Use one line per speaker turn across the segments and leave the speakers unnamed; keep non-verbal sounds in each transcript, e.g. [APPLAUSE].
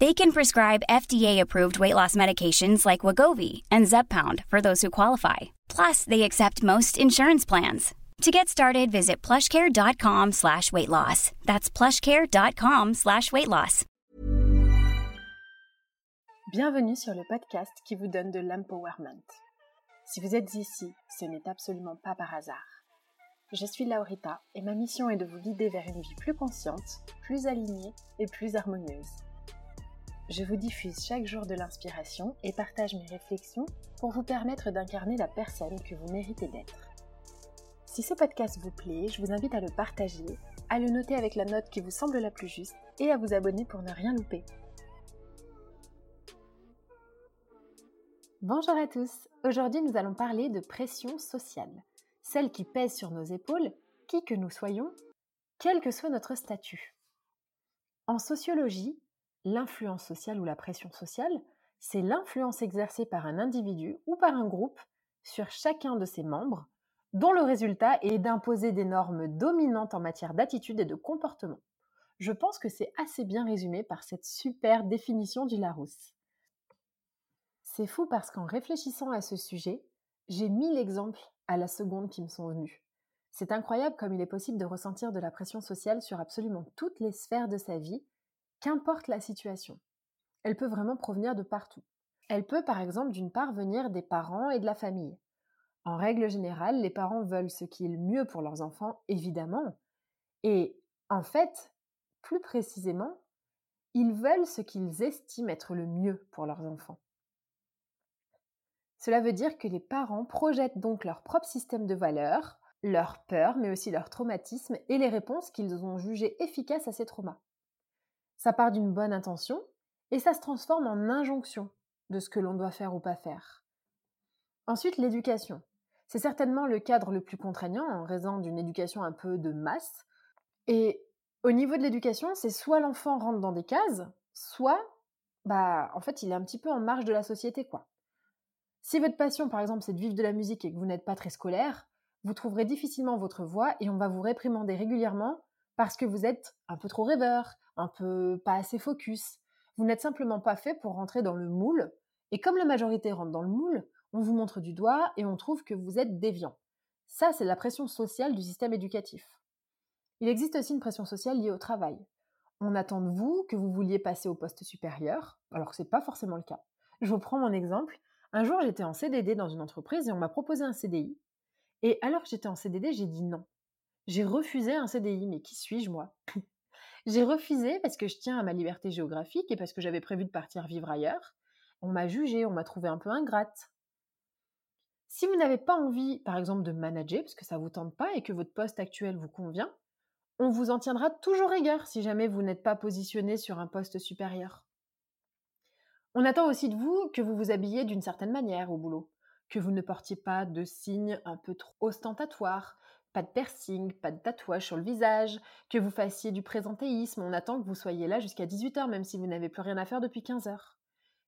They can prescribe FDA-approved weight loss medications like Wagovi and Zepbound for those who qualify. Plus, they accept most insurance plans. To get started, visit plushcare.com slash weight loss. That's plushcare.com slash weight loss.
Bienvenue sur le podcast qui vous donne de l'empowerment. Si vous êtes ici, ce n'est absolument pas par hasard. Je suis Laurita et ma mission est de vous guider vers une vie plus consciente, plus alignée et plus harmonieuse. Je vous diffuse chaque jour de l'inspiration et partage mes réflexions pour vous permettre d'incarner la personne que vous méritez d'être. Si ce podcast vous plaît, je vous invite à le partager, à le noter avec la note qui vous semble la plus juste et à vous abonner pour ne rien louper. Bonjour à tous, aujourd'hui nous allons parler de pression sociale, celle qui pèse sur nos épaules, qui que nous soyons, quel que soit notre statut. En sociologie, l'influence sociale ou la pression sociale, c'est l'influence exercée par un individu ou par un groupe sur chacun de ses membres, dont le résultat est d'imposer des normes dominantes en matière d'attitude et de comportement. Je pense que c'est assez bien résumé par cette super définition du Larousse. C'est fou parce qu'en réfléchissant à ce sujet, j'ai mille exemples à la seconde qui me sont venus. C'est incroyable comme il est possible de ressentir de la pression sociale sur absolument toutes les sphères de sa vie, qu'importe la situation. Elle peut vraiment provenir de partout. Elle peut par exemple d'une part venir des parents et de la famille. En règle générale, les parents veulent ce qui est le mieux pour leurs enfants, évidemment. Et en fait, plus précisément, ils veulent ce qu'ils estiment être le mieux pour leurs enfants. Cela veut dire que les parents projettent donc leur propre système de valeurs, leurs peurs, mais aussi leurs traumatismes et les réponses qu'ils ont jugées efficaces à ces traumas. Ça part d'une bonne intention et ça se transforme en injonction de ce que l'on doit faire ou pas faire. Ensuite, l'éducation. C'est certainement le cadre le plus contraignant en raison d'une éducation un peu de masse. Et au niveau de l'éducation, c'est soit l'enfant rentre dans des cases, soit, bah, en fait, il est un petit peu en marge de la société, quoi. Si votre passion, par exemple, c'est de vivre de la musique et que vous n'êtes pas très scolaire, vous trouverez difficilement votre voie et on va vous réprimander régulièrement parce que vous êtes un peu trop rêveur, un peu pas assez focus. Vous n'êtes simplement pas fait pour rentrer dans le moule. Et comme la majorité rentre dans le moule, on vous montre du doigt et on trouve que vous êtes déviant. Ça, c'est la pression sociale du système éducatif. Il existe aussi une pression sociale liée au travail. On attend de vous que vous vouliez passer au poste supérieur, alors que ce n'est pas forcément le cas. Je vous prends mon exemple. Un jour, j'étais en CDD dans une entreprise et on m'a proposé un CDI. Et alors que j'étais en CDD, j'ai dit non. J'ai refusé un CDI, mais qui suis-je moi? [LAUGHS] J'ai refusé parce que je tiens à ma liberté géographique et parce que j'avais prévu de partir vivre ailleurs. On m'a jugé, on m'a trouvé un peu ingrate. Si vous n'avez pas envie, par exemple, de manager, parce que ça ne vous tente pas et que votre poste actuel vous convient, on vous en tiendra toujours rigueur si jamais vous n'êtes pas positionné sur un poste supérieur. On attend aussi de vous que vous vous habillez d'une certaine manière au boulot, que vous ne portiez pas de signes un peu trop ostentatoires, pas de piercing, pas de tatouage sur le visage, que vous fassiez du présentéisme, on attend que vous soyez là jusqu'à 18h même si vous n'avez plus rien à faire depuis 15 heures.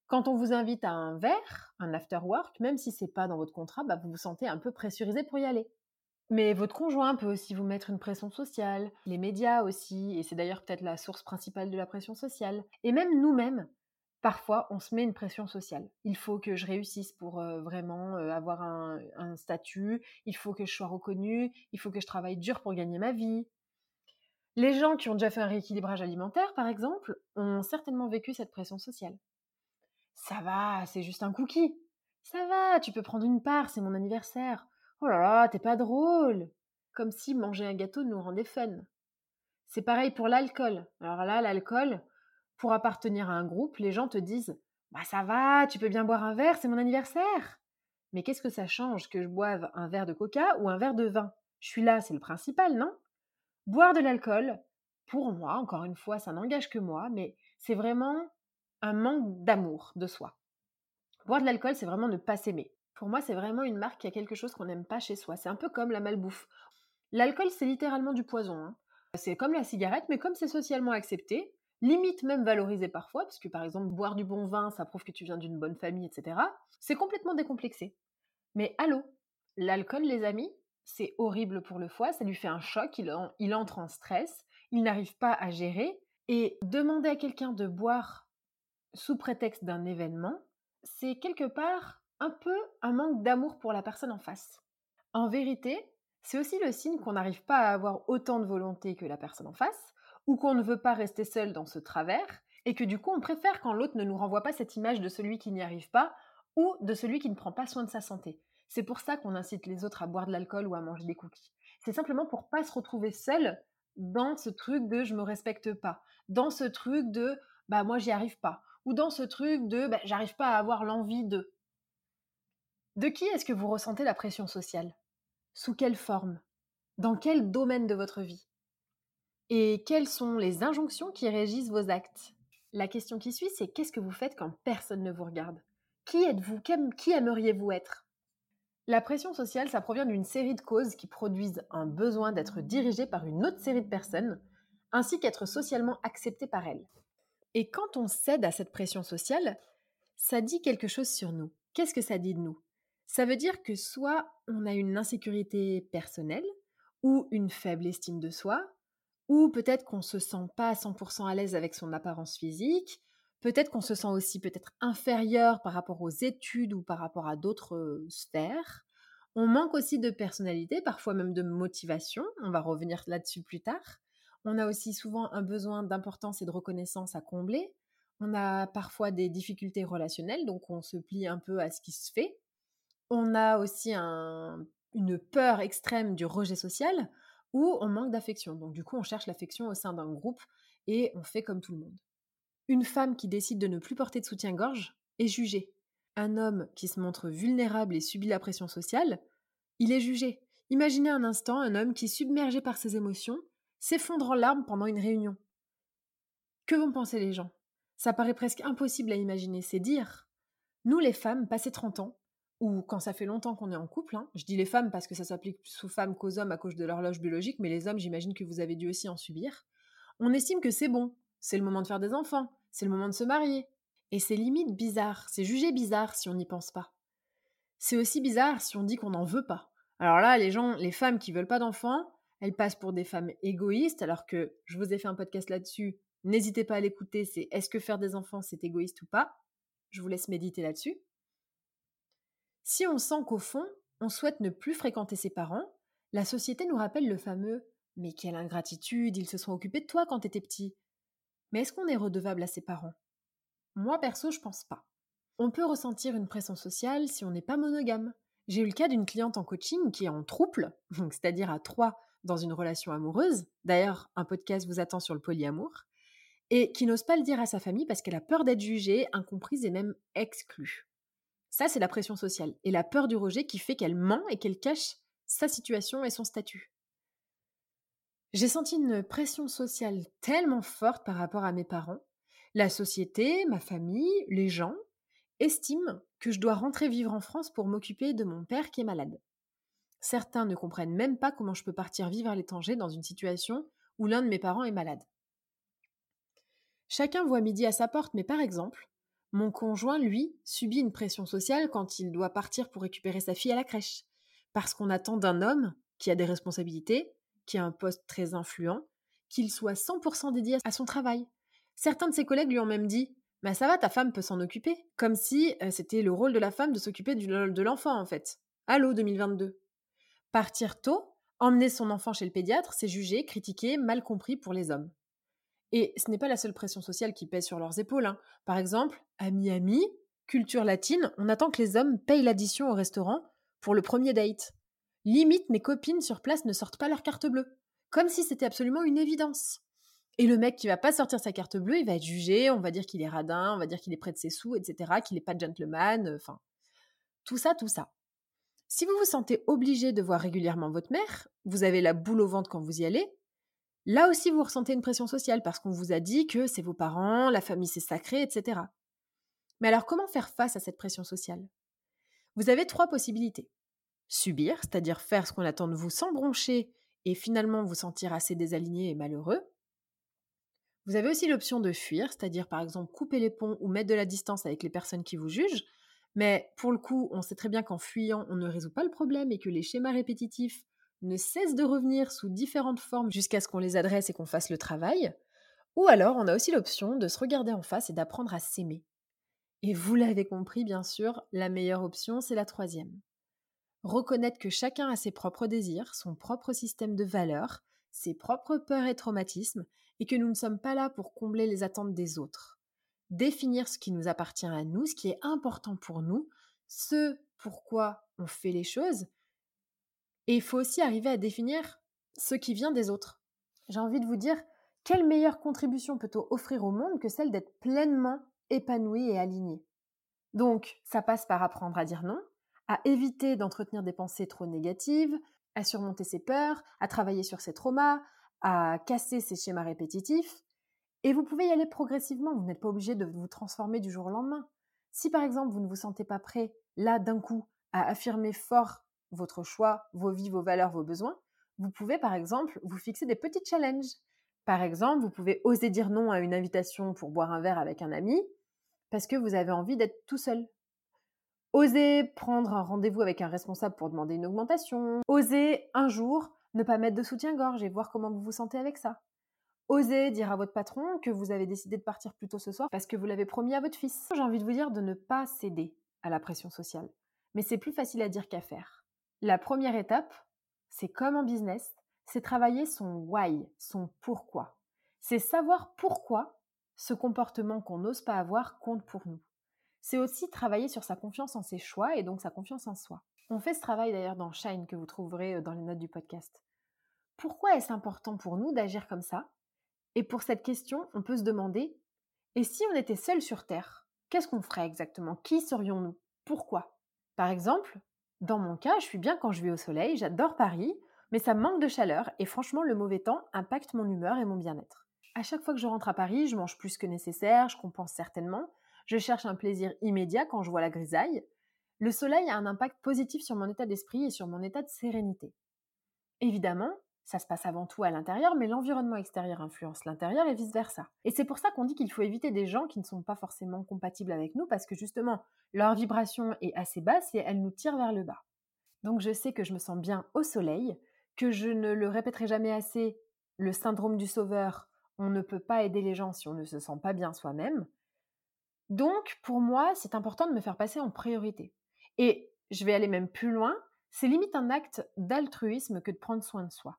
Quand on vous invite à un verre, un after work, même si c'est pas dans votre contrat, bah, vous vous sentez un peu pressurisé pour y aller. Mais votre conjoint peut aussi vous mettre une pression sociale, les médias aussi, et c'est d'ailleurs peut-être la source principale de la pression sociale. Et même nous-mêmes, parfois on se met une pression sociale. Il faut que je réussisse pour vraiment avoir un, un, statut, il faut que je sois reconnue, il faut que je travaille dur pour gagner ma vie. Les gens qui ont déjà fait un rééquilibrage alimentaire, par exemple, ont certainement vécu cette pression sociale. Ça va, c'est juste un cookie. Ça va, tu peux prendre une part, c'est mon anniversaire. Oh là là, t'es pas drôle. Comme si manger un gâteau nous rendait fun. C'est pareil pour l'alcool. Alors là, l'alcool, pour appartenir à un groupe, les gens te disent Bah ça va, tu peux bien boire un verre, c'est mon anniversaire. Mais qu'est-ce que ça change que je boive un verre de coca ou un verre de vin? Je suis là, c'est le principal, non? Boire de l'alcool, pour moi, encore une fois, ça n'engage que moi, mais c'est vraiment un manque d'amour de soi. Boire de l'alcool, c'est vraiment ne pas s'aimer. Pour moi, c'est vraiment une marque qui a quelque chose qu'on n'aime pas chez soi. C'est un peu comme la malbouffe. L'alcool, c'est littéralement du poison. Hein. C'est comme la cigarette, mais comme c'est socialement accepté, limite même valorisé parfois, parce que par exemple, boire du bon vin, ça prouve que tu viens d'une bonne famille, etc. C'est complètement décomplexé. Mais allô, l'alcool, les amis, c'est horrible pour le foie, ça lui fait un choc, il, il entre en stress, il n'arrive pas à gérer. Et demander à quelqu'un de boire sous prétexte d'un événement, c'est quelque part un peu un manque d'amour pour la personne en face. En vérité, c'est aussi le signe qu'on n'arrive pas à avoir autant de volonté que la personne en face, ou qu'on ne veut pas rester seul dans ce travers, et que du coup on préfère quand l'autre ne nous renvoie pas cette image de celui qui n'y arrive pas, ou de celui qui ne prend pas soin de sa santé. C'est pour ça qu'on incite les autres à boire de l'alcool ou à manger des cookies. C'est simplement pour pas se retrouver seul dans ce truc de je me respecte pas, dans ce truc de bah moi j'y arrive pas, ou dans ce truc de bah, j'arrive pas à avoir l'envie de. De qui est-ce que vous ressentez la pression sociale? Sous quelle forme? Dans quel domaine de votre vie? Et quelles sont les injonctions qui régissent vos actes? La question qui suit, c'est qu'est-ce que vous faites quand personne ne vous regarde? Qui êtes-vous? Qui aimeriez-vous être? La pression sociale, ça provient d'une série de causes qui produisent un besoin d'être dirigé par une autre série de personnes, ainsi qu'être socialement accepté par elles. Et quand on cède à cette pression sociale, ça dit quelque chose sur nous. Qu'est-ce que ça dit de nous? Ça veut dire que soit on a une insécurité personnelle, ou une faible estime de soi, ou peut-être qu'on se sent pas à 100% à l'aise avec son apparence physique, peut-être qu'on se sent aussi peut-être inférieur par rapport aux études ou par rapport à d'autres euh, sphères. On manque aussi de personnalité, parfois même de motivation, on va revenir là-dessus plus tard. On a aussi souvent un besoin d'importance et de reconnaissance à combler. On a parfois des difficultés relationnelles, donc on se plie un peu à ce qui se fait. On a aussi une peur extrême du rejet social ou on manque d'affection. Donc du coup, on cherche l'affection au sein d'un groupe et on fait comme tout le monde. Une femme qui décide de ne plus porter de soutien-gorge est jugée. Un homme qui se montre vulnérable et subit la pression sociale, il est jugé. Imaginez un instant un homme qui, submergé par ses émotions, s'effondre en larmes pendant une réunion. Que vont penser les gens? Ça paraît presque impossible à imaginer, c'est dire. Nous, les femmes, passé 30 ans, ou quand ça fait longtemps qu'on est en couple, hein, je dis les femmes parce que ça s'applique plus aux femmes qu'aux hommes à cause de l'horloge biologique, mais les hommes, j'imagine que vous avez dû aussi en subir, on estime que c'est bon, c'est le moment de faire des enfants, c'est le moment de se marier. Et c'est limite bizarre, c'est jugé bizarre si on n'y pense pas. C'est aussi bizarre si on dit qu'on n'en veut pas. Alors là, les gens, les femmes qui veulent pas d'enfants, elles passent pour des femmes égoïstes, alors que je vous ai fait un podcast là-dessus. N'hésitez pas à l'écouter, c'est est-ce que faire des enfants, c'est égoïste ou pas? Je vous laisse méditer là-dessus. Si on sent qu'au fond, on souhaite ne plus fréquenter ses parents, la société nous rappelle le fameux Mais quelle ingratitude, ils se sont occupés de toi quand t'étais petit. Mais est-ce qu'on est redevable à ses parents? Moi perso, je pense pas. On peut ressentir une pression sociale si on n'est pas monogame. J'ai eu le cas d'une cliente en coaching qui est en trouble, [LAUGHS] c'est-à-dire à trois dans une relation amoureuse, d'ailleurs un podcast vous attend sur le polyamour, et qui n'ose pas le dire à sa famille parce qu'elle a peur d'être jugée, incomprise et même exclue. Ça, c'est la pression sociale et la peur du rejet qui fait qu'elle ment et qu'elle cache sa situation et son statut. J'ai senti une pression sociale tellement forte par rapport à mes parents. La société, ma famille, les gens estiment que je dois rentrer vivre en France pour m'occuper de mon père qui est malade. Certains ne comprennent même pas comment je peux partir vivre à l'étranger dans une situation où l'un de mes parents est malade. Chacun voit midi à sa porte, mais par exemple, mon conjoint, lui, subit une pression sociale quand il doit partir pour récupérer sa fille à la crèche, parce qu'on attend d'un homme qui a des responsabilités, qui a un poste très influent, qu'il soit 100% dédié à son travail. Certains de ses collègues lui ont même dit Mais ça va, ta femme peut s'en occuper. Comme si c'était le rôle de la femme de s'occuper de l'enfant, en fait. Allô 2022. Partir tôt, emmener son enfant chez le pédiatre, c'est jugé, critiqué, mal compris pour les hommes. Et ce n'est pas la seule pression sociale qui pèse sur leurs épaules. Hein. Par exemple, à Miami, culture latine, on attend que les hommes payent l'addition au restaurant pour le premier date. Limite, mes copines sur place ne sortent pas leur carte bleue. Comme si c'était absolument une évidence. Et le mec qui va pas sortir sa carte bleue, il va être jugé, on va dire qu'il est radin, on va dire qu'il est près de ses sous, etc., qu'il n'est pas gentleman, euh, enfin. tout ça, tout ça. Si vous vous sentez obligé de voir régulièrement votre mère, vous avez la boule au ventre quand vous y allez, là aussi vous ressentez une pression sociale parce qu'on vous a dit que c'est vos parents, la famille c'est sacré, etc. Mais alors comment faire face à cette pression sociale? Vous avez trois possibilités. Subir, c'est-à-dire faire ce qu'on attend de vous sans broncher et finalement vous sentir assez désaligné et malheureux. Vous avez aussi l'option de fuir, c'est-à-dire par exemple couper les ponts ou mettre de la distance avec les personnes qui vous jugent. Mais pour le coup, on sait très bien qu'en fuyant, on ne résout pas le problème et que les schémas répétitifs ne cessent de revenir sous différentes formes jusqu'à ce qu'on les adresse et qu'on fasse le travail. Ou alors, on a aussi l'option de se regarder en face et d'apprendre à s'aimer. Et vous l'avez compris, bien sûr, la meilleure option, c'est la troisième. Reconnaître que chacun a ses propres désirs, son propre système de valeurs, ses propres peurs et traumatismes, et que nous ne sommes pas là pour combler les attentes des autres. Définir ce qui nous appartient à nous, ce qui est important pour nous, ce pourquoi on fait les choses. Et il faut aussi arriver à définir ce qui vient des autres. J'ai envie de vous dire, quelle meilleure contribution peut-on offrir au monde que celle d'être pleinement épanoui et aligné? Donc, ça passe par apprendre à dire non, à éviter d'entretenir des pensées trop négatives, à surmonter ses peurs, à travailler sur ses traumas, à casser ces schémas répétitifs. Et vous pouvez y aller progressivement, vous n'êtes pas obligé de vous transformer du jour au lendemain. Si par exemple vous ne vous sentez pas prêt, là d'un coup, à affirmer fort votre choix, vos vies, vos valeurs, vos besoins, vous pouvez par exemple vous fixer des petits challenges. Par exemple, vous pouvez oser dire non à une invitation pour boire un verre avec un ami parce que vous avez envie d'être tout seul. Oser prendre un rendez-vous avec un responsable pour demander une augmentation. Oser un jour ne pas mettre de soutien-gorge et voir comment vous vous sentez avec ça. Osez dire à votre patron que vous avez décidé de partir plus tôt ce soir parce que vous l'avez promis à votre fils. J'ai envie de vous dire de ne pas céder à la pression sociale. Mais c'est plus facile à dire qu'à faire. La première étape, c'est comme en business, c'est travailler son why, son pourquoi. C'est savoir pourquoi ce comportement qu'on n'ose pas avoir compte pour nous. C'est aussi travailler sur sa confiance en ses choix et donc sa confiance en soi. On fait ce travail d'ailleurs dans Shine que vous trouverez euh, dans les notes du podcast. Pourquoi est-ce important pour nous d'agir comme ça? Et pour cette question, on peut se demander et si on était seul sur Terre, qu'est-ce qu'on ferait exactement? Qui serions-nous? Pourquoi? Par exemple, dans mon cas, je suis bien quand je vais au soleil, j'adore Paris, mais ça manque de chaleur et franchement, le mauvais temps impacte mon humeur et mon bien-être. À chaque fois que je rentre à Paris, je mange plus que nécessaire, je compense certainement, je cherche un plaisir immédiat quand je vois la grisaille, le soleil a un impact positif sur mon état d'esprit et sur mon état de sérénité. Évidemment, ça se passe avant tout à l'intérieur, mais l'environnement extérieur influence l'intérieur et vice-versa. Et c'est pour ça qu'on dit qu'il faut éviter des gens qui ne sont pas forcément compatibles avec nous, parce que justement, leur vibration est assez basse et elle nous tire vers le bas. Donc je sais que je me sens bien au soleil, que je ne le répéterai jamais assez, le syndrome du sauveur, on ne peut pas aider les gens si on ne se sent pas bien soi-même. Donc, pour moi, c'est important de me faire passer en priorité. Et je vais aller même plus loin, c'est limite un acte d'altruisme que de prendre soin de soi.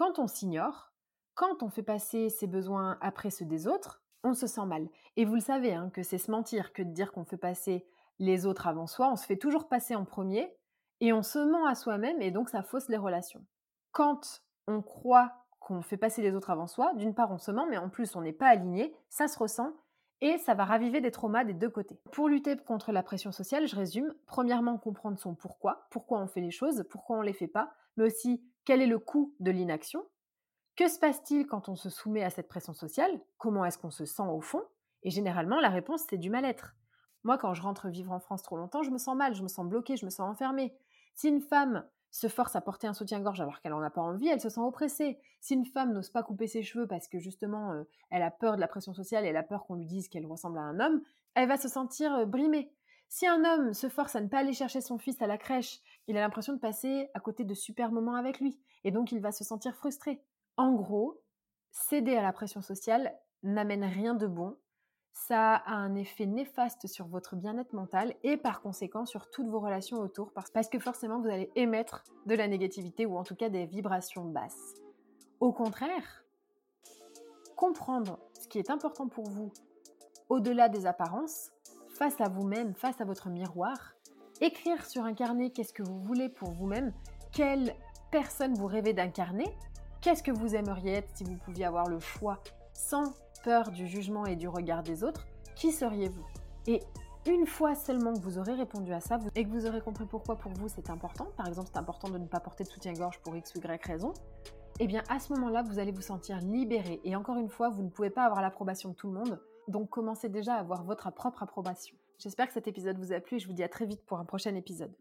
Quand on s'ignore, quand on fait passer ses besoins après ceux des autres, on se sent mal. Et vous le savez, hein, que c'est se mentir que de dire qu'on fait passer les autres avant soi, on se fait toujours passer en premier et on se ment à soi-même et donc ça fausse les relations. Quand on croit qu'on fait passer les autres avant soi, d'une part on se ment, mais en plus on n'est pas aligné, ça se ressent et ça va raviver des traumas des deux côtés. Pour lutter contre la pression sociale, je résume, premièrement comprendre son pourquoi, pourquoi on fait les choses, pourquoi on les fait pas, mais aussi quel est le coût de l'inaction, que se passe-t-il quand on se soumet à cette pression sociale, comment est-ce qu'on se sent au fond, et généralement la réponse c'est du mal-être. Moi quand je rentre vivre en France trop longtemps, je me sens mal, je me sens bloquée, je me sens enfermée. Si une femme se force à porter un soutien-gorge alors qu'elle n'en a pas envie, elle se sent oppressée. Si une femme n'ose pas couper ses cheveux parce que justement euh, elle a peur de la pression sociale et elle a peur qu'on lui dise qu'elle ressemble à un homme, elle va se sentir euh, brimée. Si un homme se force à ne pas aller chercher son fils à la crèche, il a l'impression de passer à côté de super moments avec lui et donc il va se sentir frustré. En gros, céder à la pression sociale n'amène rien de bon. ça a un effet néfaste sur votre bien-être mental et par conséquent sur toutes vos relations autour parce que forcément vous allez émettre de la négativité ou en tout cas des vibrations basses. Au contraire, comprendre ce qui est important pour vous au-delà des apparences, face à vous-même, face à votre miroir, écrire sur un carnet qu'est-ce que vous voulez pour vous-même, quelle personne vous rêvez d'incarner, qu'est-ce que vous aimeriez être si vous pouviez avoir le choix sans peur du jugement et du regard des autres, qui seriez-vous? Et une fois seulement que vous aurez répondu à ça et que vous aurez compris pourquoi pour vous c'est important, par exemple c'est important de ne pas porter de soutien-gorge pour x ou y raison, eh bien à ce moment-là vous allez vous sentir libéré. Et encore une fois, vous ne pouvez pas avoir l'approbation de tout le monde, donc commencez déjà à avoir votre propre approbation. J'espère que cet épisode vous a plu et je vous dis à très vite pour un prochain épisode.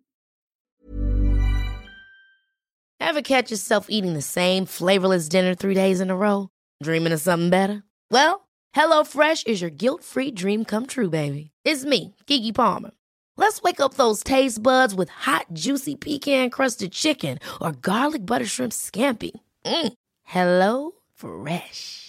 Ever catch yourself eating the same flavorless dinner three days in a row? Dreaming of something better? Well, HelloFresh is your guilt-free dream come true, baby. It's me, Kiki Palmer. Let's wake up those taste buds with hot, juicy pecan-crusted chicken or garlic butter shrimp scampi. Mm. Hello Fresh.